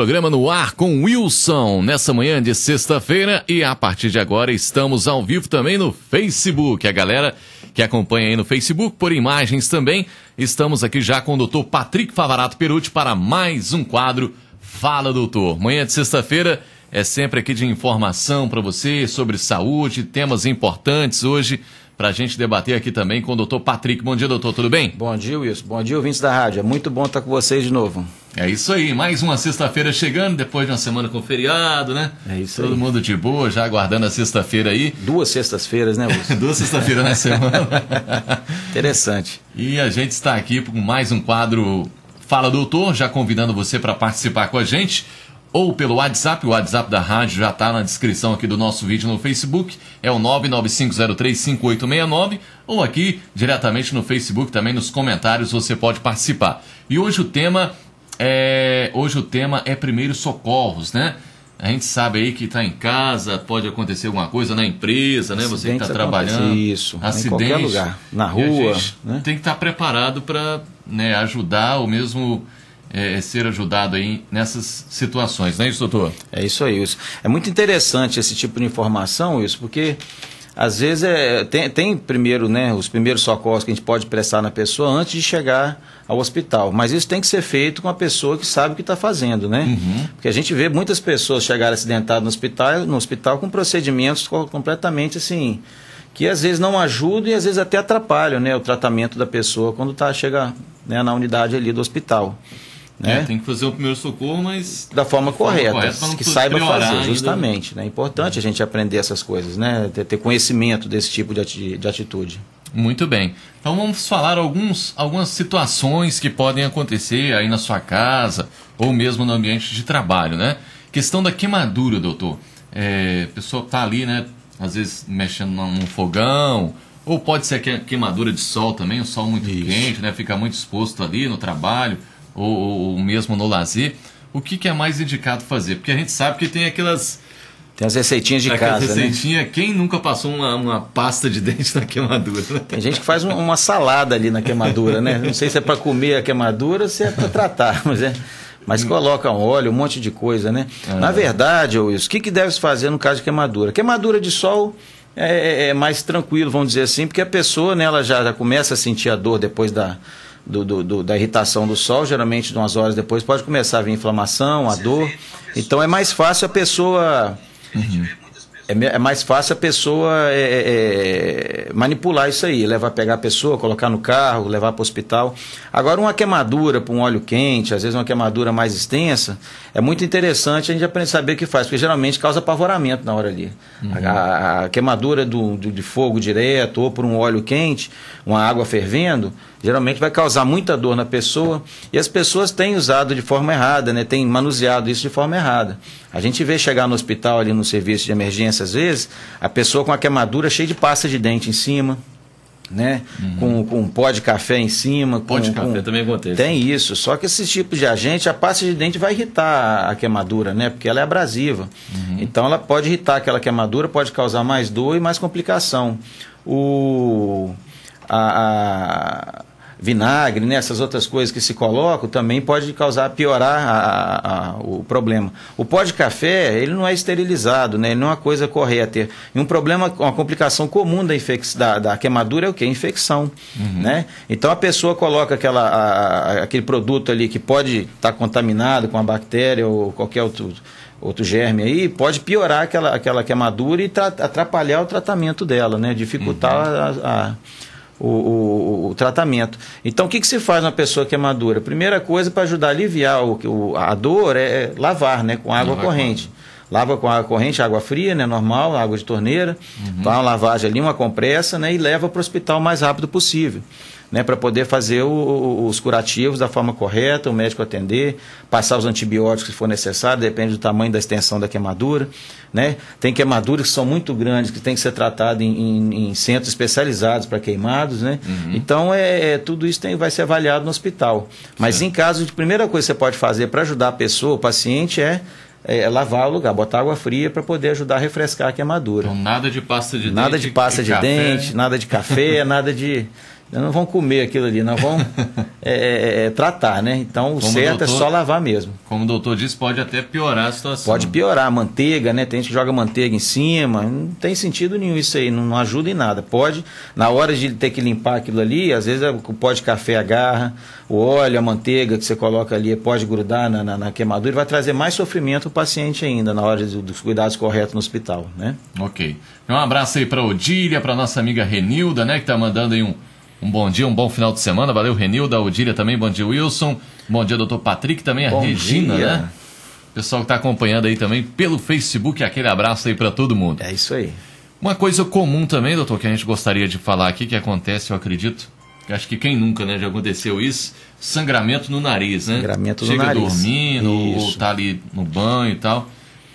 programa no ar com Wilson nessa manhã de sexta-feira e a partir de agora estamos ao vivo também no Facebook. A galera que acompanha aí no Facebook por imagens também. Estamos aqui já com o doutor Patrick Favarato Perucci para mais um quadro Fala Doutor. Manhã de sexta-feira é sempre aqui de informação para você sobre saúde, temas importantes hoje para a gente debater aqui também com o doutor Patrick. Bom dia, doutor, tudo bem? Bom dia, Wilson. Bom dia, ouvintes da rádio. É muito bom estar com vocês de novo. É isso aí, mais uma sexta-feira chegando, depois de uma semana com feriado, né? É isso Todo aí. mundo de boa, já aguardando a sexta-feira aí. Duas sextas-feiras, né, Wilson? Duas sexta-feiras na semana. Interessante. E a gente está aqui com mais um quadro Fala Doutor, já convidando você para participar com a gente, ou pelo WhatsApp, o WhatsApp da rádio já está na descrição aqui do nosso vídeo no Facebook, é o 995035869, ou aqui diretamente no Facebook, também nos comentários você pode participar. E hoje o tema é, hoje o tema é primeiros socorros, né? A gente sabe aí que está em casa, pode acontecer alguma coisa na empresa, né? Você que está trabalhando. isso, em qualquer lugar, na rua, né? Tem que estar preparado para né, ajudar ou mesmo é, ser ajudado aí nessas situações, não é isso, doutor? É isso aí, Wilson. É muito interessante esse tipo de informação, Wilson, porque às vezes é, tem, tem primeiro, né, os primeiros socorros que a gente pode prestar na pessoa antes de chegar ao hospital. Mas isso tem que ser feito com a pessoa que sabe o que está fazendo, né? Porque a gente vê muitas pessoas chegarem acidentadas no hospital, no hospital com procedimentos co- completamente assim que às vezes não ajudam e às vezes até atrapalham né, o tratamento da pessoa quando tá, chega né, na unidade ali do hospital. Né? É, tem que fazer o primeiro socorro, mas da forma correta, correta, pra não que saiba fazer, ainda. justamente. né? É importante a gente aprender essas coisas, né? Ter, ter conhecimento desse tipo de, ati- de atitude. Muito bem. Então vamos falar alguns, algumas situações que podem acontecer aí na sua casa ou mesmo no ambiente de trabalho, né? Questão da queimadura, doutor. É, a pessoa está ali, né? Às vezes mexendo num fogão, ou pode ser que- queimadura de sol também, o sol muito Isso. quente, né? Fica muito exposto ali no trabalho ou, ou- mesmo no lazer. O que, que é mais indicado fazer? Porque a gente sabe que tem aquelas Tem as receitinhas de casa, né? receitinhas. Quem nunca passou uma, uma pasta de dente na queimadura? Né? Tem gente que faz um- uma salada ali na queimadura, né? Não sei se é para comer a queimadura ou se é para tratar, mas é. Mas coloca um óleo, um monte de coisa, né? Na verdade, Wilson, o que, que deve se fazer no caso de queimadura? Queimadura de sol é, é- é mais tranquilo, vamos dizer assim, porque a pessoa né, ela já, já começa a sentir a dor depois da, do- do- do- da irritação do sol, geralmente de umas horas depois pode começar a vir inflamação, a dor. Então é mais fácil a pessoa. É, me- é mais fácil a pessoa é, é, manipular isso aí, levar pegar a pessoa, colocar no carro, levar para o hospital. Agora, uma queimadura por um óleo quente, às vezes uma queimadura mais extensa, é muito interessante a gente aprender a saber o que faz, porque geralmente causa apavoramento na hora ali. A, a- a queimadura do, do- de fogo direto ou por um óleo quente, uma água fervendo, geralmente vai causar muita dor na pessoa e as pessoas têm usado de forma errada, né? têm manuseado isso de forma errada. A gente vê chegar no hospital ali no serviço de emergência às vezes, a pessoa com a queimadura cheia de pasta de dente em cima, né? Com, com um pó de café em cima. Uhum. Pó de com- café com- também acontece. Tem isso, só que esses tipos de agente, a pasta de dente vai irritar a- a queimadura, né? Porque ela é abrasiva. Uhum. Então ela pode irritar aquela queimadura, pode causar mais dor e mais complicação. O a, a vinagre, né, essas outras coisas que se colocam, também pode causar, piorar a- a- o problema. O pó de café, ele não é esterilizado, né, ele não é uma coisa correta. E um problema, uma complicação comum da, infec da, da queimadura é o que? Infecção. Né? Então a pessoa coloca aquela, a- aquele produto ali que pode estar contaminado com a bactéria ou qualquer outro outro germe aí, pode piorar aquela, aquela queimadura e tra- atrapalhar o tratamento dela, né? Dificultar a- a- o, o- o tratamento. Então, o que, que se faz na pessoa queimadura? Primeira coisa para ajudar a aliviar o, o- a dor é lavar, né? Com água corrente. Lava com água corrente, água fria, né? Normal, água de torneira. Faz uma lavagem ali, uma compressa, né? E leva para o hospital o mais rápido possível. Né, para poder fazer o- os curativos da forma correta, o médico atender, passar os antibióticos se for necessário, depende do tamanho da extensão da queimadura. Né? Tem queimaduras que são muito grandes, que tem que ser tratado em, em- em centros especializados para queimados. Né? Então, é, é, tudo isso tem, vai ser avaliado no hospital. Mas em caso de primeira coisa que você pode fazer para ajudar a pessoa, o paciente, é, é lavar o lugar, botar água fria para poder ajudar a refrescar a queimadura. Então, nada de pasta de Nada dente. de pasta de café. dente, nada de café, nada de, não vão comer aquilo ali, não vão é, é, é, tratar, né? Então o Como certo doutor- é só lavar mesmo. Como o doutor disse, pode até piorar a situação. Pode piorar, manteiga, né? Tem gente que joga manteiga em cima, não tem sentido nenhum isso aí, não, não ajuda em nada. Pode, na hora de ter que limpar aquilo ali, às vezes é o pó de café agarra, o óleo, a manteiga que você coloca ali pode grudar na, na, na queimadura e vai trazer mais sofrimento para o paciente ainda na hora dos cuidados corretos no hospital, né? Ok. Um abraço aí pra Odília, pra nossa amiga Renilda, né? Que tá mandando aí um, um bom dia, um bom final de semana. Valeu, Renilda, Odília também. Bom dia, Wilson. Bom dia, doutor Patrick, também a Bom Regina, dia. né? Pessoal que tá acompanhando aí também pelo Facebook, aquele abraço aí pra todo mundo. É isso aí. Uma coisa comum também, doutor, que a gente gostaria de falar aqui, que acontece, eu acredito, que acho que quem nunca, né, já aconteceu isso, sangramento no nariz, né? Sangramento no Chega nariz. dormindo, ou Isso. tá ali no banho e tal.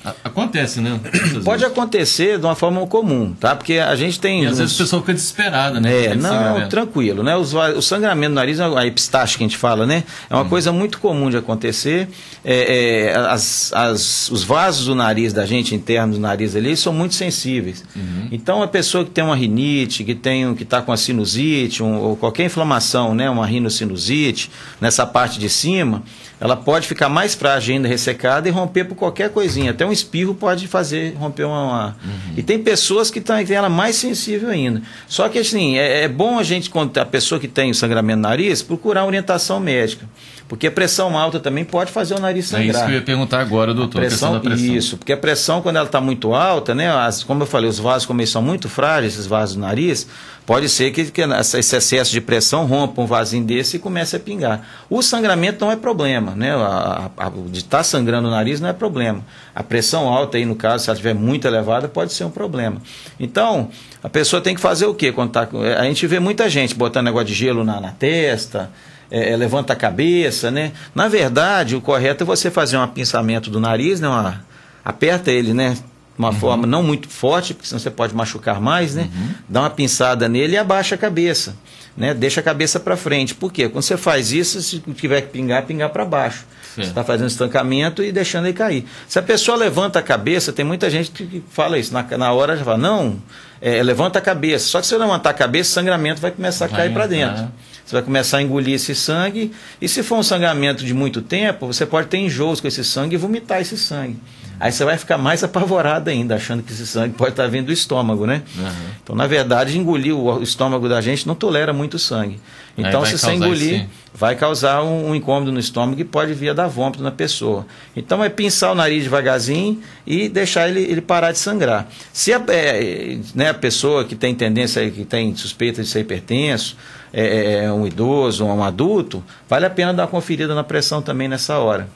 A- Acontece, né? Pode acontecer de uma forma comum, tá? Porque a gente tem. E às uns- vezes o pessoal fica desesperado, né? É, não, tranquilo, né? O sangramento no nariz, a epistaxe que a gente fala, né? É uma Uhum. coisa muito comum de acontecer. É, é, as, as- os vasos do nariz da gente, internos do nariz ali, são muito sensíveis. Uhum. Então, a pessoa que tem uma rinite, que tem, um- que está com a sinusite, um- ou qualquer inflamação, né? Uma rinocinusite, nessa parte de cima, ela pode ficar mais frágil ainda, ressecada e romper por qualquer coisinha. Até um espirro pode fazer romper uma. uma- E tem pessoas que têm ela mais sensível ainda. Só que assim, é, é bom a gente, quando a pessoa que tem o sangramento no nariz, procurar orientação médica. Porque a pressão alta também pode fazer o nariz É sangrar. isso que eu ia perguntar agora, doutor. a Pressão, da pressão. Isso, porque a pressão, quando ela está muito alta, né, as- como eu falei, os vasos, como eles são muito frágeis, esses vasos do nariz, pode ser que, que esse excesso de pressão rompa um vasinho desse e comece a pingar. O sangramento não é problema, né? A- a- a- de estar sangrando o nariz não é problema. A pressão alta aí, no caso, se ela estiver muito elevada, pode ser um problema. Então, a pessoa tem que fazer o quê? Quando tá, com- a gente vê muita gente botando negócio de gelo na, na testa, é, é, levanta a cabeça, né? Na verdade, o correto é você fazer um apinçamento do nariz, né? Uma- aperta ele, né? De uma forma não muito forte, porque senão você pode machucar mais, né? Dá uma pinçada nele e abaixa a cabeça, né? Deixa a cabeça para frente. Por quê? Quando você faz isso, se tiver que pingar, pingar para baixo. Você está fazendo estancamento e deixando ele cair. Se a pessoa levanta a cabeça, tem muita gente que fala isso. Na, na hora já fala, não, é, levanta a cabeça. Só que se você levantar a cabeça, o sangramento vai começar a Vai cair para dentro. Você vai começar a engolir esse sangue. E se for um sangramento de muito tempo, você pode ter enjoos com esse sangue e vomitar esse sangue. Aí você vai ficar mais apavorado ainda, achando que esse sangue pode estar vindo do estômago, né? Aham. Então, na verdade, engolir o estômago da gente não tolera muito sangue. Então, se você engolir, esse- vai causar um, um incômodo no estômago e pode vir a dar vômito na pessoa. Então, é pinçar o nariz devagarzinho e deixar ele, ele parar de sangrar. Se a, é, né, a pessoa que tem tendência, que tem suspeita de ser hipertenso, é, é um idoso, um adulto, vale a pena dar uma conferida na pressão também nessa hora.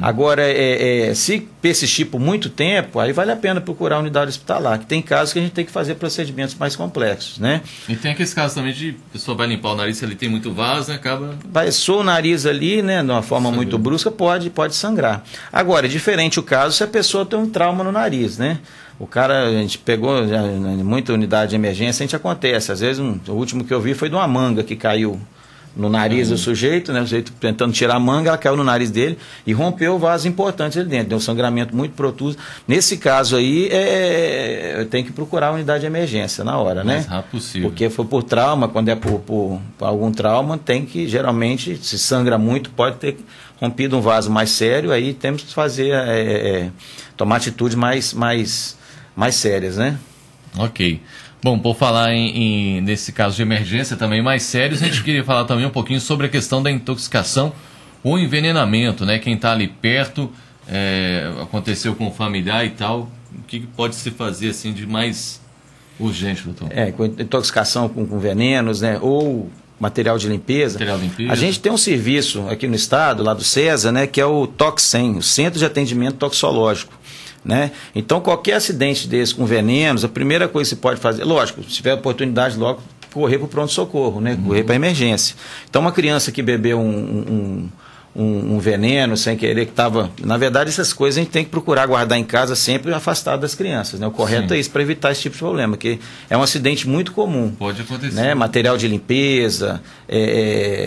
Agora, é, é, se persistir por muito tempo, aí vale a pena procurar a unidade hospitalar, que tem casos que a gente tem que fazer procedimentos mais complexos, né? E tem aqueles casos também de a pessoa vai limpar o nariz, se ele tem muito vaso, né, acaba. Passou o nariz ali, né, de uma forma Sangrou. muito brusca, pode, pode sangrar. Agora, é diferente o caso se a pessoa tem um trauma no nariz, né? O cara, a gente pegou já, em muita unidade de emergência, a gente acontece. Às vezes, um- o último que eu vi foi de uma manga que caiu no nariz do sujeito, né? O sujeito tentando tirar a manga, ela caiu no nariz dele e rompeu o vaso importante ali dentro. Deu um sangramento muito protuso. Nesse caso aí, é, tem que procurar a unidade de emergência na hora, né? rápido possível. Porque foi por trauma, quando é por, por- por algum trauma, tem que, geralmente, se sangra muito, pode ter rompido um vaso mais sério, aí temos que fazer, é, é, tomar atitudes mais, mais, mais sérias, né? Ok. Bom, por falar em, em- nesse caso de emergência também mais sérios, a gente queria falar também um pouquinho sobre a questão da intoxicação ou envenenamento, né? Quem está ali perto, é, aconteceu com um familiar e tal, o que que pode se fazer assim de mais urgente, doutor? É, com intoxicação com, com venenos, né? Ou material de limpeza. Material de limpeza. A gente tem um serviço aqui no estado, lá do César, né? Que é o TOXEM, o Centro de Atendimento Toxológico. Né? Então, qualquer acidente desse com venenos, a primeira coisa que você pode fazer, lógico, se tiver oportunidade logo, correr para o pronto-socorro, né? correr para a emergência. Então, uma criança que bebeu um, um, um- um veneno sem querer, que estava. Na verdade, essas coisas a gente tem que procurar guardar em casa sempre afastado das crianças. Né? O correto Sim. é isso, para evitar esse tipo de problema, que é um acidente muito comum Pode acontecer. né, material de limpeza, é,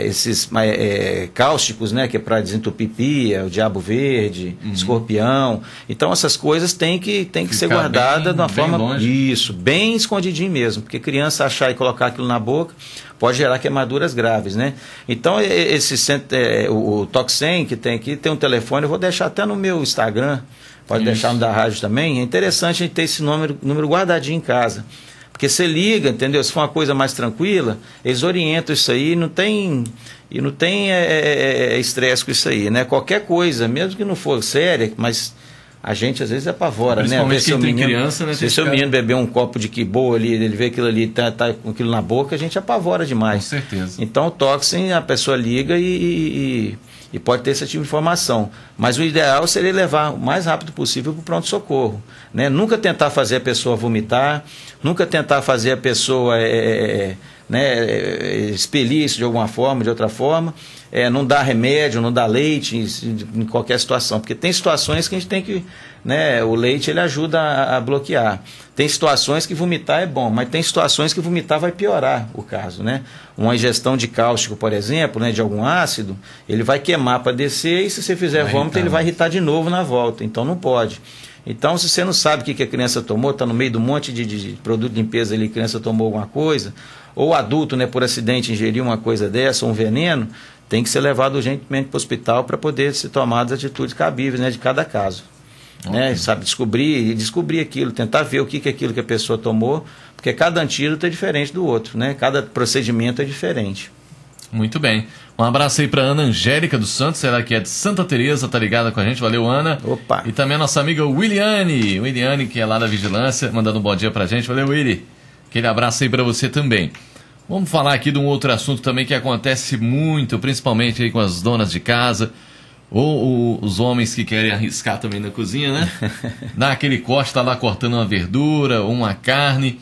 é, esses ma- é, cáusticos, né, que é para desentupir pia, o diabo verde, escorpião. Então essas coisas têm que, têm que ser Uhum. Guardadas bem- de uma forma longe. isso, bem escondidinho mesmo, porque criança achar e colocar aquilo na boca pode gerar queimaduras graves, né? Então, esse é, o, o Toxem que tem aqui, tem um telefone, eu vou deixar até no meu Instagram, pode Isso. deixar no da rádio também. É interessante a gente ter esse número, número guardadinho em casa. Porque você liga, entendeu? Se for uma coisa mais tranquila, eles orientam isso aí, não tem e não tem é, é, é, é, estresse com isso aí, né? Qualquer coisa, mesmo que não for séria, mas a gente às vezes apavora, né? Principalmente quem tem menino, criança, né? Se seu cara... menino beber um copo de que boa ali, ele vê aquilo ali, tá, tá, com aquilo na boca, a gente apavora demais. Com certeza. Então o toxin, a pessoa liga e, e, e pode ter esse tipo de informação. Mas o ideal seria levar o mais rápido possível para o pronto-socorro. Né? Nunca tentar fazer a pessoa vomitar, nunca tentar fazer a pessoa é, é, né, expelir isso de alguma forma, de outra forma. É, não dar remédio, não dar leite em, em, qualquer situação, porque tem situações que a gente tem que, né, o leite ele ajuda a, a, bloquear. Tem situações que vomitar é bom, mas tem situações que vomitar vai piorar o caso, né? Uma ingestão de cáustico, por exemplo, né, de algum ácido, ele vai queimar para descer e se você fizer vai vômito ele vai irritar de novo na volta, então não pode. Então, se você não sabe o que a criança tomou, está no meio de um monte de, de, produto de limpeza ali, a criança tomou alguma coisa, ou adulto, né, por acidente, ingeriu uma coisa dessa, um veneno, tem que ser levado urgentemente para o hospital para poder ser tomadas atitudes cabíveis né, de cada caso. Okay. Né, sabe, descobrir e descobrir aquilo, tentar ver o que, que é aquilo que a pessoa tomou, porque cada antídoto é diferente do outro, né? Cada procedimento é diferente. Muito bem. Um abraço aí para Ana Angélica dos Santos, ela que é de Santa Teresa, tá ligada com a gente. Valeu, Ana. Opa. E também a nossa amiga Williane, Williane que é lá da Vigilância, mandando um bom dia pra gente. Valeu, Willy. Aquele abraço aí para você também. Vamos falar aqui de um outro assunto também que acontece muito, principalmente aí com as donas de casa, ou, ou os homens que querem arriscar também na cozinha, né? Dá aquele corte, tá lá cortando uma verdura ou uma carne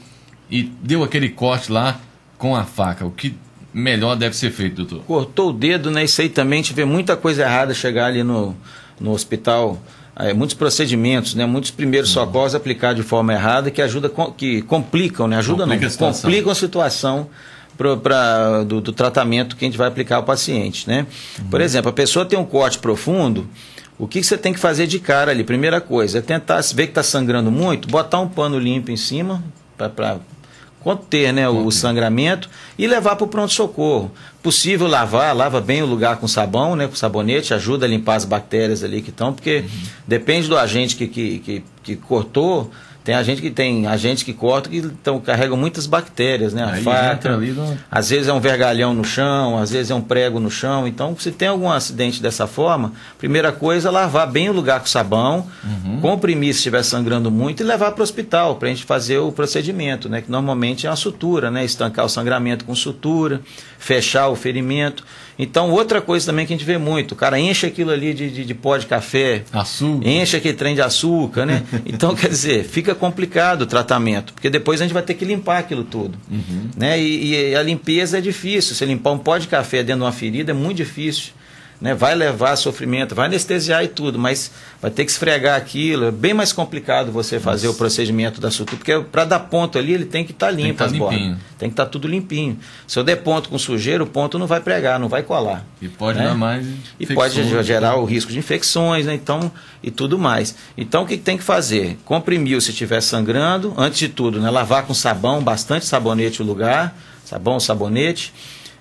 e deu aquele corte lá com a faca. O que melhor deve ser feito, doutor? Cortou o dedo, né? Isso aí também a gente vê muita coisa errada chegar ali no, no hospital. É, muitos procedimentos, né? muitos primeiros uhum. socorros aplicados de forma errada que ajuda, que complicam, né? Ajuda Complica não, a complicam a situação pro, pra, do, do, tratamento que a gente vai aplicar ao paciente, né? Uhum. Por exemplo, a pessoa tem um corte profundo, o que, que você tem que fazer de cara ali? Primeira coisa, é tentar, se ver que está sangrando muito, botar um pano limpo em cima para conter né, o, sangramento e levar para o pronto-socorro. Possível lavar, lava bem o lugar com sabão, né, com sabonete, ajuda a limpar as bactérias ali que estão, porque uhum. depende do agente que, que, que, que cortou, tem a gente que tem agentes que cortam que então, carregam muitas bactérias, né? A Aí faca. No... Às vezes é um vergalhão no chão, às vezes é um prego no chão. Então, se tem algum acidente dessa forma, primeira coisa é lavar bem o lugar com sabão, uhum. comprimir se estiver sangrando muito e levar para o hospital para a gente fazer o procedimento, né? Que normalmente é uma sutura, né? Estancar o sangramento com sutura, fechar o ferimento. Então, outra coisa também que a gente vê muito, o cara enche aquilo ali de, de, de pó de café, açúcar. enche aquele trem de açúcar, né? Então, quer dizer, fica complicado o tratamento, porque depois a gente vai ter que limpar aquilo tudo. Uhum. Né? E, e, a limpeza é difícil. Você limpar um pó de café dentro de uma ferida é muito difícil né? vai levar sofrimento, vai anestesiar e tudo, mas vai ter que esfregar aquilo. É bem mais complicado você fazer Nossa. o procedimento da sutura, porque para dar ponto ali ele tem que estar tá limpo tem que tá limpinho. Tem que estar tá tudo limpinho. Se eu der ponto com sujeira, o ponto não vai pregar, não vai colar. E pode né? dar mais. E pode gerar o risco de infecções, né? Então, e tudo mais. Então o que, tem que fazer? Comprimiu se estiver sangrando, antes de tudo, né? lavar com sabão, bastante sabonete o lugar, sabão, sabonete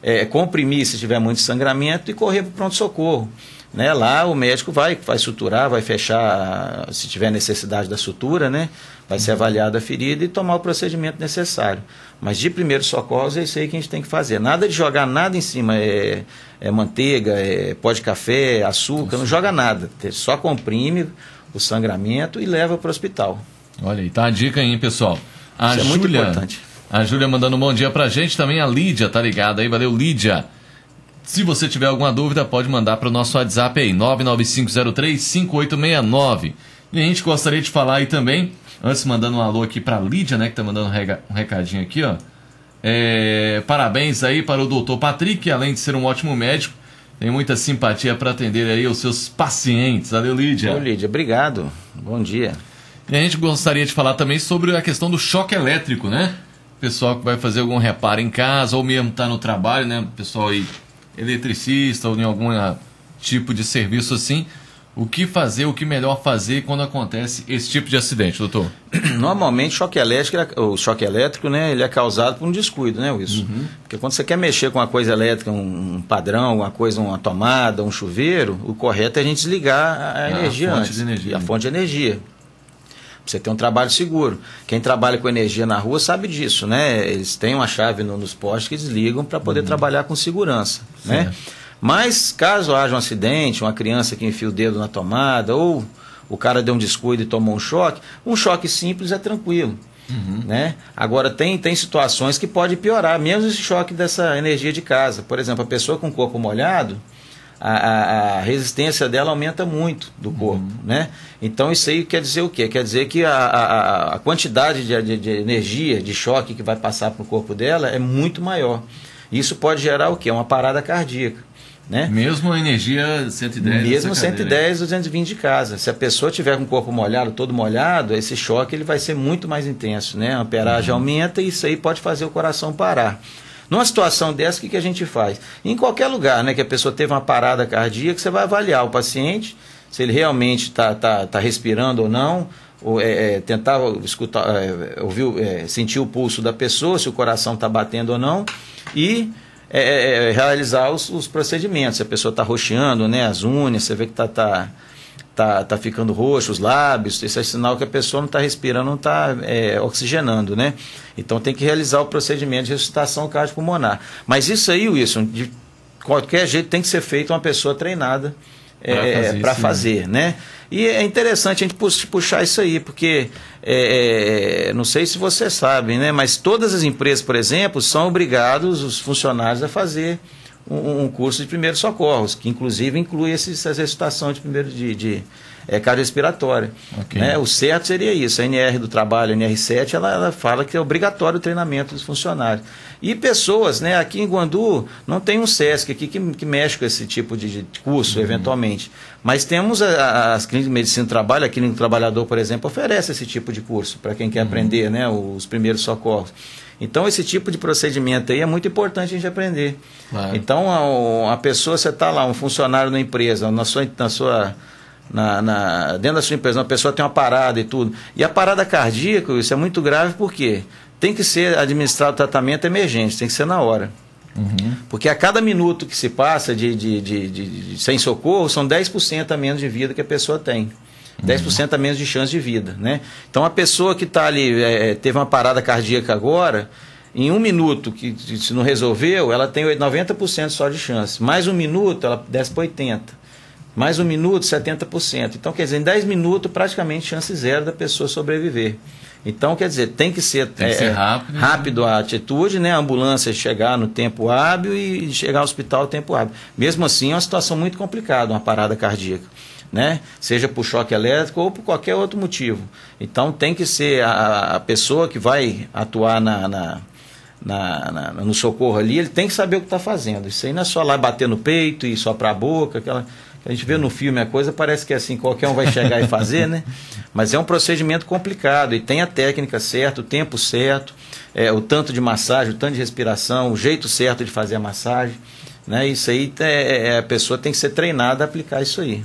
é, comprimir se tiver muito sangramento e correr para o pronto-socorro. Né? Lá o médico vai, vai suturar, vai fechar, se tiver necessidade da sutura, né? vai ser avaliada a ferida e tomar o procedimento necessário. Mas de primeiro socorro é isso aí que a gente tem que fazer. Nada de jogar nada em cima, é, é manteiga, é pó de café, açúcar, não joga nada. Só comprime o sangramento e leva para o hospital. Olha aí, tá a dica aí, pessoal. A isso Júlia, é muito importante. A Júlia mandando um bom dia pra gente, também a Lídia tá ligada aí, valeu Lídia. Se você tiver alguma dúvida, pode mandar para o nosso WhatsApp aí, 995035869. E a gente gostaria de falar aí também, antes mandando um alô aqui para Lídia, né, que tá mandando um recadinho aqui, ó. É, parabéns aí para o doutor Patrick, além de ser um ótimo médico, tem muita simpatia para atender aí os seus pacientes. Valeu, Lídia. Valeu, Lídia. Obrigado. Bom dia. E a gente gostaria de falar também sobre a questão do choque elétrico, né? Pessoal que vai fazer algum reparo em casa ou mesmo está no trabalho, né? Pessoal aí, eletricista ou em algum tipo de serviço assim. O que fazer, o que melhor fazer quando acontece esse tipo de acidente, doutor? Normalmente choque elétrico, o choque elétrico, né, ele é causado por um descuido, né, Wilson? Uhum. Porque quando você quer mexer com uma coisa elétrica, um padrão, uma coisa, uma tomada, um chuveiro, o correto é a gente desligar a, a energia fonte antes. De energia. a fonte de energia. Você ter um trabalho seguro. Quem trabalha com energia na rua sabe disso, né? Eles têm uma chave no, nos postes que desligam para poder uhum. trabalhar com segurança, né? Mas caso haja um acidente, uma criança que enfia o dedo na tomada, ou o cara deu um descuido e tomou um choque, um choque simples é tranquilo. Uhum. Né? Agora, tem, tem situações que pode piorar, mesmo esse choque dessa energia de casa. Por exemplo, a pessoa com o corpo molhado, a, a, resistência dela aumenta muito do corpo. Uhum. Né? Então, isso aí quer dizer o quê? Quer dizer que a, a, a quantidade de, de, de energia, de choque que vai passar para o corpo dela é muito maior. Isso pode gerar o quê? Uma parada cardíaca. Né? Mesmo a energia 110 Mesmo 110, 220 de casa. Se a pessoa tiver com o corpo molhado, todo molhado, esse choque ele vai ser muito mais intenso. Né? A amperagem uhum. aumenta e isso aí pode fazer o coração parar. Numa situação dessa, o que, que a gente faz? Em qualquer lugar né, que a pessoa teve uma parada cardíaca, você vai avaliar o paciente, se ele realmente está tá, tá respirando ou não, ou, é, é, tentar escutar, é, ouvir, é, sentir o pulso da pessoa, se o coração está batendo ou não, e é, é, realizar os, os, procedimentos. Se a pessoa está roxeando né, as unhas, você vê que está tá, tá, tá ficando roxo os lábios, isso é sinal que a pessoa não está respirando, não está é, oxigenando. Né? Então tem que realizar o procedimento de ressuscitação cardiopulmonar. Mas isso aí, Wilson, de qualquer jeito tem que ser feito uma pessoa treinada para fazer, é, fazer né? E é interessante a gente puxar isso aí, porque é, é, não sei se vocês sabem, né? Mas todas as empresas, por exemplo, são obrigados os funcionários a fazer um, um curso de primeiros socorros, que inclusive inclui esse, essa ressuscitação de primeiro de, de é, cardiorrespiratória. Okay. Né? O certo seria isso. A NR do trabalho, a NR7, ela, ela fala que é obrigatório o treinamento dos funcionários. E pessoas, né, aqui em Guandu, não tem um SESC aqui que, que mexe com esse tipo de, curso, uhum. eventualmente. Mas temos a, a, as clínicas de medicina do trabalho, a clínica do trabalhador, por exemplo, oferece esse tipo de curso para quem quer uhum. aprender né, os primeiros socorros. Então, esse tipo de procedimento aí é muito importante a gente aprender. Claro. Então, a, a pessoa, você está lá, um funcionário na empresa, na sua, na sua na, na, dentro da sua empresa, uma pessoa tem uma parada e tudo. E a parada cardíaca, isso é muito grave porque tem que ser administrado tratamento emergente, tem que ser na hora. Uhum. Porque a cada minuto que se passa de, de, de, de sem socorro, são 10% a menos de vida que a pessoa tem. 10% a menos de chance de vida. Né? Então a pessoa que está ali, é, teve uma parada cardíaca agora, em um minuto que se não resolveu, ela tem 90% só de chance. Mais um minuto, ela desce para 80%. Mais um minuto, 70%. Então, quer dizer, em 10 minutos, praticamente chance zero da pessoa sobreviver. Então, quer dizer, tem que ser, tem que é, ser rápido, né? rápido a atitude, né? A ambulância chegar no tempo hábil e chegar ao hospital no tempo hábil. Mesmo assim, é uma situação muito complicada, uma parada cardíaca. Né? Seja por choque elétrico ou por qualquer outro motivo. Então tem que ser a, a pessoa que vai atuar na, na, na, na, no socorro ali, ele tem que saber o que está fazendo. Isso aí não é só lá bater no peito e só para a boca, aquela a gente vê no filme a coisa, parece que é assim, qualquer um vai chegar e fazer, né? Mas é um procedimento complicado e tem a técnica certa, o tempo certo, é, o tanto de massagem, o tanto de respiração, o jeito certo de fazer a massagem. Né? Isso aí é, é, a pessoa tem que ser treinada a aplicar isso aí.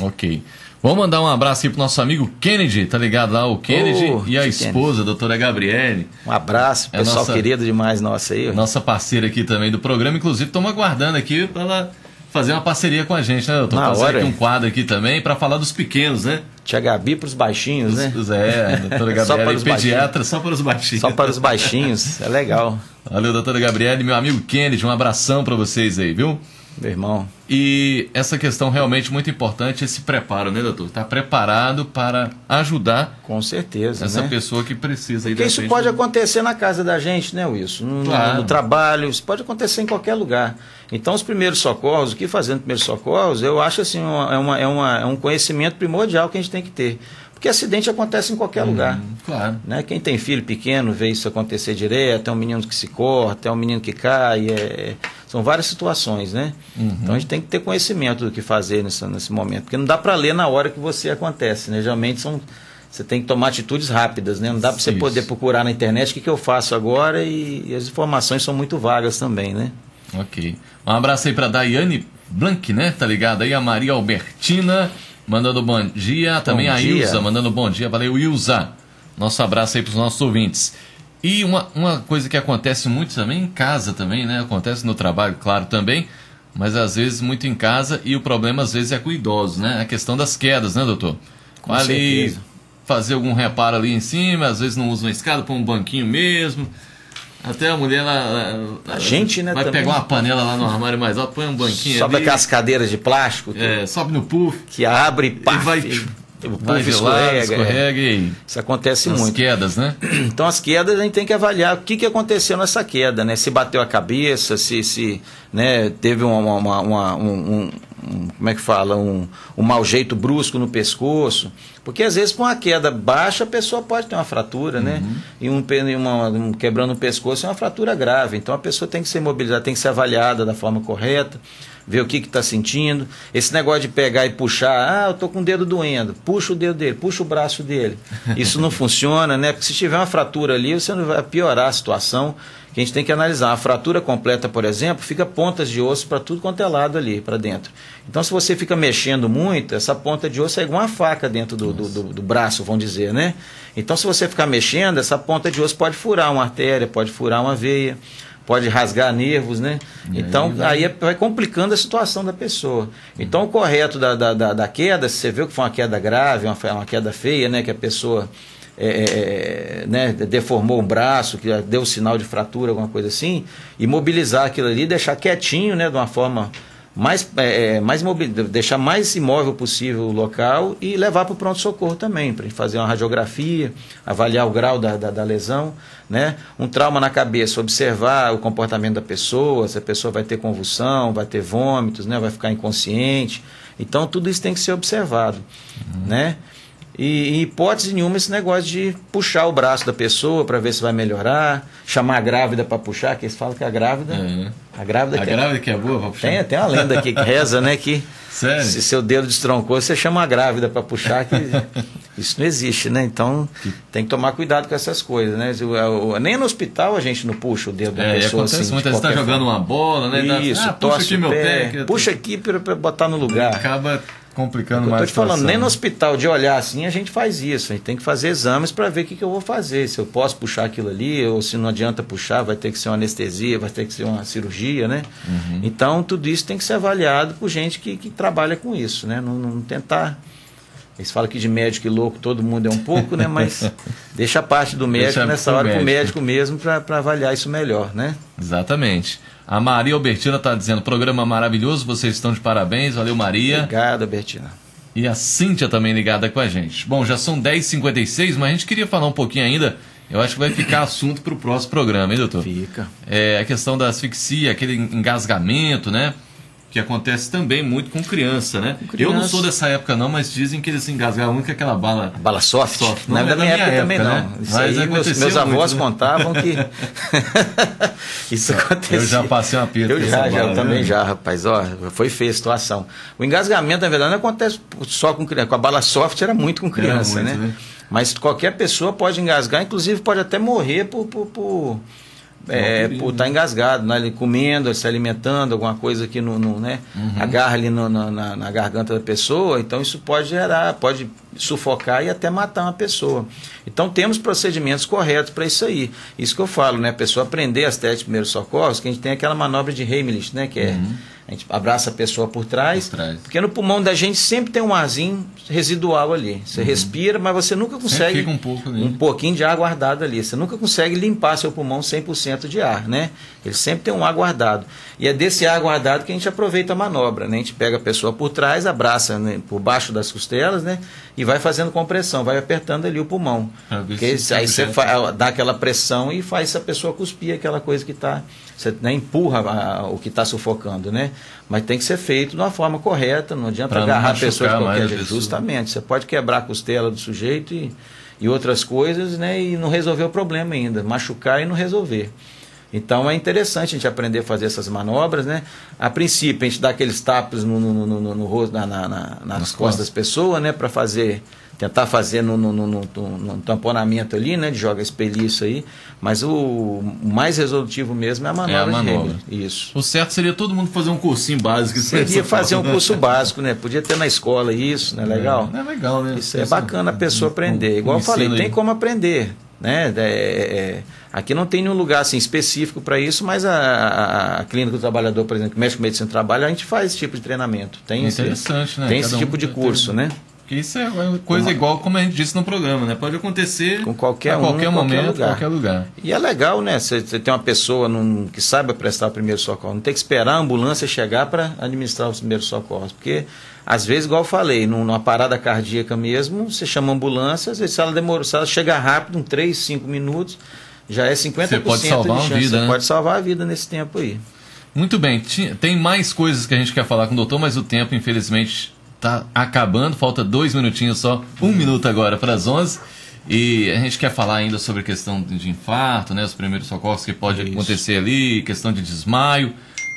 Ok. Vamos mandar um abraço aqui pro nosso amigo Kennedy, tá ligado lá? O Kennedy oh, e a esposa, a doutora Gabriele. Um abraço, é pessoal nossa, querido demais nosso aí. Nossa parceira aqui também do programa, inclusive estamos aguardando aqui para ela fazer uma parceria com a gente, né? Eu tô fazendo aqui um quadro aqui também para falar dos pequenos, né? Tia Gabi para os baixinhos, né? É, doutora Gabriela, só para os pediatra, só para os baixinhos. Só para os baixinhos, é legal. Valeu, doutora Gabriela, meu amigo Kennedy, um abração para vocês aí, viu? Meu irmão. E essa questão realmente muito importante, esse preparo, né, doutor? Estar tá preparado para ajudar. Com certeza. Essa né? pessoa que precisa. Porque isso pode acontecer na casa da gente, né, Wilson? No, claro. no, no, trabalho, isso pode acontecer em qualquer lugar. Então, os primeiros socorros, o que fazer no primeiros socorros, eu acho assim, uma, é, uma, é, uma, é um conhecimento primordial que a gente tem que ter. Porque acidente acontece em qualquer hum, lugar. Claro. Né? Quem tem filho pequeno vê isso acontecer direto, é um menino que se corta, é um menino que cai, é, são várias situações, né? Uhum. Então a gente tem que ter conhecimento do que fazer nesse, nesse momento, porque não dá para ler na hora que você acontece, né? Geralmente são você tem que tomar atitudes rápidas, né? Não dá para você poder procurar na internet o que, que eu faço agora e, e, as informações são muito vagas também, né? Ok. Um abraço aí para Daiane Blank, né? Tá ligado aí? A Maria Albertina Mandando bom dia. Também Bom a dia. Ilza mandando bom dia. Valeu, Ilza. Nosso abraço aí para os nossos ouvintes. E uma, uma coisa que acontece muito também em casa também, né? Acontece no trabalho, claro, também. Mas às vezes muito em casa e o problema às vezes é com idosos, né? A questão das quedas, né, doutor? Com ali certeza. fazer algum reparo ali em cima, às vezes não usa uma escada, põe um banquinho mesmo. Até a mulher, ela, A gente, né, vai também. pegar uma panela lá no armário mais alto, põe um banquinho Sobe ali, aquelas cadeiras de plástico que, é, sobe no puff, que abre e pá, e vai, vai gelado, escorrega. é. escorrega e Isso acontece as muito. quedas, né? Então as quedas a gente tem que avaliar o que, que aconteceu nessa queda, né? Se bateu a cabeça, se, se né, teve uma, uma- uma- um, um- um- como é que fala, um, um mau jeito brusco no pescoço. Porque às vezes com uma queda baixa a pessoa pode ter uma fratura, né? E um, uma- um quebrando o pescoço é uma fratura grave. Então a pessoa tem que ser mobilizada, tem que ser avaliada da forma correta ver o que está sentindo. Esse negócio de pegar e puxar, ah, eu tô com o dedo doendo, puxa o dedo dele, puxa o braço dele. Isso não funciona, né? Porque se tiver uma fratura ali, você não vai piorar a situação. Que a gente tem que analisar. A fratura completa, por exemplo, fica pontas de osso para tudo quanto é lado ali, para dentro. Então, se você fica mexendo muito, essa ponta de osso é igual uma faca dentro do, do, do- do braço, vamos dizer, né? Então, se você ficar mexendo, essa ponta de osso pode furar uma artéria, pode furar uma veia pode rasgar nervos, né? E então, aí vai- aí, é- vai complicando a situação da pessoa. Então, o correto da, da, da, da queda, se você viu que foi uma queda grave, uma, uma queda feia, né? Que a pessoa é, é, né, deformou o braço, que deu sinal de fratura, alguma coisa assim, e mobilizar aquilo ali, deixar quietinho, né? De uma forma mais, é, é, mais deixar mais imóvel possível o local e levar para o pronto-socorro também, para fazer uma radiografia, avaliar o grau da, da, da lesão. Né? Um trauma na cabeça, observar o comportamento da pessoa, se a pessoa vai ter convulsão, vai ter vômitos, né? vai ficar inconsciente. Então, tudo isso tem que ser observado. Né? E em hipótese nenhuma esse negócio de puxar o braço da pessoa para ver se vai melhorar, chamar a grávida para puxar, que eles falam que a grávida. É. A grávida A quer- grávida que é boa pra puxar. tem, tem uma lenda aqui que reza, né? Que Sério? se seu dedo destroncou, você chama a grávida para puxar, que isso não existe, né? Então tem que tomar cuidado com essas coisas, né? O- Nem no hospital a gente não puxa o dedo da É, e pessoa acontece assim. muito, de você tá qualquer jogando uma bola, né? Isso, ah, puxa aqui meu pé, pé. que- puxa aqui para botar no lugar. Acaba complicando Eu mais tô a te falando, nem no né? hospital de olhar assim a gente faz isso. A gente tem que fazer exames para ver o que, que eu vou fazer. Se eu posso puxar aquilo ali, ou se não adianta puxar, vai ter que ser uma anestesia, vai ter que ser uma cirurgia, né? Uhum. Então tudo isso tem que ser avaliado por gente que, que trabalha com isso, né? Não, não tentar. Eles falam que de médico e louco todo mundo é um pouco, né? Mas deixa a parte do médico Deixa nessa hora para o médico. médico mesmo para avaliar isso melhor, né? Exatamente. A Maria Albertina está dizendo, programa maravilhoso, vocês estão de parabéns, valeu Maria. Obrigado, Bertina. E a Cíntia também ligada com a gente. Bom, já são 10h56, mas a gente queria falar um pouquinho ainda, eu acho que vai ficar assunto para o próximo programa, hein, doutor? Fica. É a questão da asfixia, aquele engasgamento, né? Que acontece também muito com criança, né? Com Eu não criança. sou dessa época não, mas dizem que eles engasgavam muito com aquela bala. Bala soft? Soft. Não, Não é é da minha época, também época, não. né? Isso Mas aí, meus, meus avós né? contavam que. Isso acontecia. Eu já passei um aperto Eu já, já, bala, também né? já, rapaz. Ó, foi feia a situação. O engasgamento, na verdade, não acontece só com criança. Com a bala soft era muito com criança, muito, né? né? Mas qualquer pessoa pode engasgar, inclusive pode até morrer por. por, por é, perigo, por estar engasgado, né? ele comendo, se alimentando, alguma coisa que não, não, né? Uhum. agarra ali no- na, na- na garganta da pessoa, então isso pode gerar, pode sufocar e até matar uma pessoa. Então temos procedimentos corretos para isso aí. Isso que eu falo, né? A pessoa aprender as técnicas de primeiros socorros, que a gente tem aquela manobra de Heimlich, né? Que é a gente abraça a pessoa por trás, Uhum. Por trás. porque no pulmão da gente sempre tem um arzinho residual ali. Você respira, mas você nunca consegue fica um pouco um pouquinho de ar guardado ali. Você nunca consegue limpar seu pulmão 100% de ar, né? Ele sempre tem um ar guardado. E é desse ar guardado que a gente aproveita a manobra, né? A gente pega a pessoa por trás, abraça né, por baixo das costelas, né? E vai fazendo compressão, vai apertando ali o pulmão. Ver Porque se aí você dá aquela pressão e faz a pessoa cuspir aquela coisa que está. Você né, empurra a- o que está sufocando, né? Mas tem que ser feito de uma forma correta, não adianta Pra não agarrar a pessoa de qualquer jeito. pessoa. Justamente. Você pode quebrar a costela do sujeito e, e outras coisas, né? E não resolver o problema ainda. Machucar e não resolver. Então é interessante a gente aprender a fazer essas manobras, né? A princípio, a gente dá aqueles tapas no, no, no, no rosto, na, na, na, nas costas das pessoas, né? Para fazer tentar fazer no, no, no, no, tamponamento ali, né? De joga espelhiço aí. Mas o mais resolutivo mesmo é a manobra. É a manobra. Isso. O certo seria todo mundo fazer um cursinho básico. Seria fazer um curso básico, né? Podia ter na escola isso, né? Legal? É, é legal, né? Isso é bacana a pessoa aprender. Igual eu falei, tem como aprender. Né? É, é, aqui não tem nenhum lugar assim, específico para isso, mas a, a, a, clínica do trabalhador, por exemplo, que mexe com medicina do trabalho, a gente faz esse tipo de treinamento. Tem Interessante, esse, né? Tem Cada esse tipo de curso, né? Porque isso é coisa igual, como a gente disse no programa, né? Pode acontecer com qualquer a qualquer um, momento, qualquer lugar. qualquer lugar. E é legal, né? Você tem uma pessoa num, que saiba prestar o primeiro socorro. Não tem que esperar a ambulância chegar para administrar os primeiros socorros. Porque, às vezes, igual eu falei, numa parada cardíaca mesmo, você chama a ambulância, às vezes se ela demora, se ela chegar rápido, em 3, 5 minutos, já é 50% você pode salvar de chance. Vida, né? Pode salvar a vida nesse tempo aí. Muito bem. Tem mais coisas que a gente quer falar com o doutor, mas o tempo, infelizmente, tá acabando, falta dois minutinhos só, um minuto agora para as 11. E a gente quer falar ainda sobre a questão de infarto, né, os primeiros socorros que pode Isso. acontecer ali, questão de desmaio,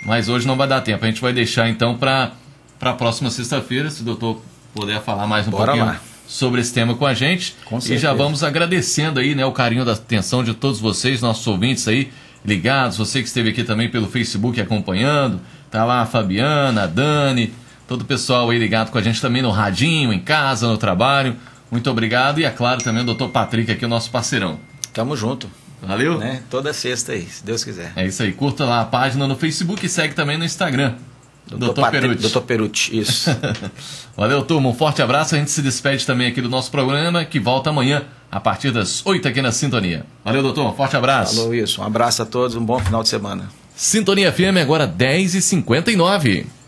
mas hoje não vai dar tempo. A gente vai deixar então para a próxima sexta-feira, se o doutor puder falar mais um Bora pouquinho lá. sobre esse tema com a gente. Com e já vamos agradecendo aí, né, o carinho da atenção de todos vocês, nossos ouvintes aí ligados, você que esteve aqui também pelo Facebook acompanhando, tá lá a Fabiana, a Dani, todo o pessoal aí ligado com a gente também no radinho, em casa, no trabalho. Muito obrigado. E é claro também o doutor Patrick aqui, o nosso parceirão. Tamo junto. Valeu? Né? Toda sexta aí, se Deus quiser. É isso aí. Curta lá a página no Facebook e segue também no Instagram. Doutor Perucci. Doutor Perucci, isso. Valeu, turma. Um forte abraço. A gente se despede também aqui do nosso programa, que volta amanhã, a partir das 8 aqui na Sintonia. Valeu, doutor. Um forte abraço. Falou isso. Um abraço a todos, um bom final de semana. Sintonia FM agora 10h59.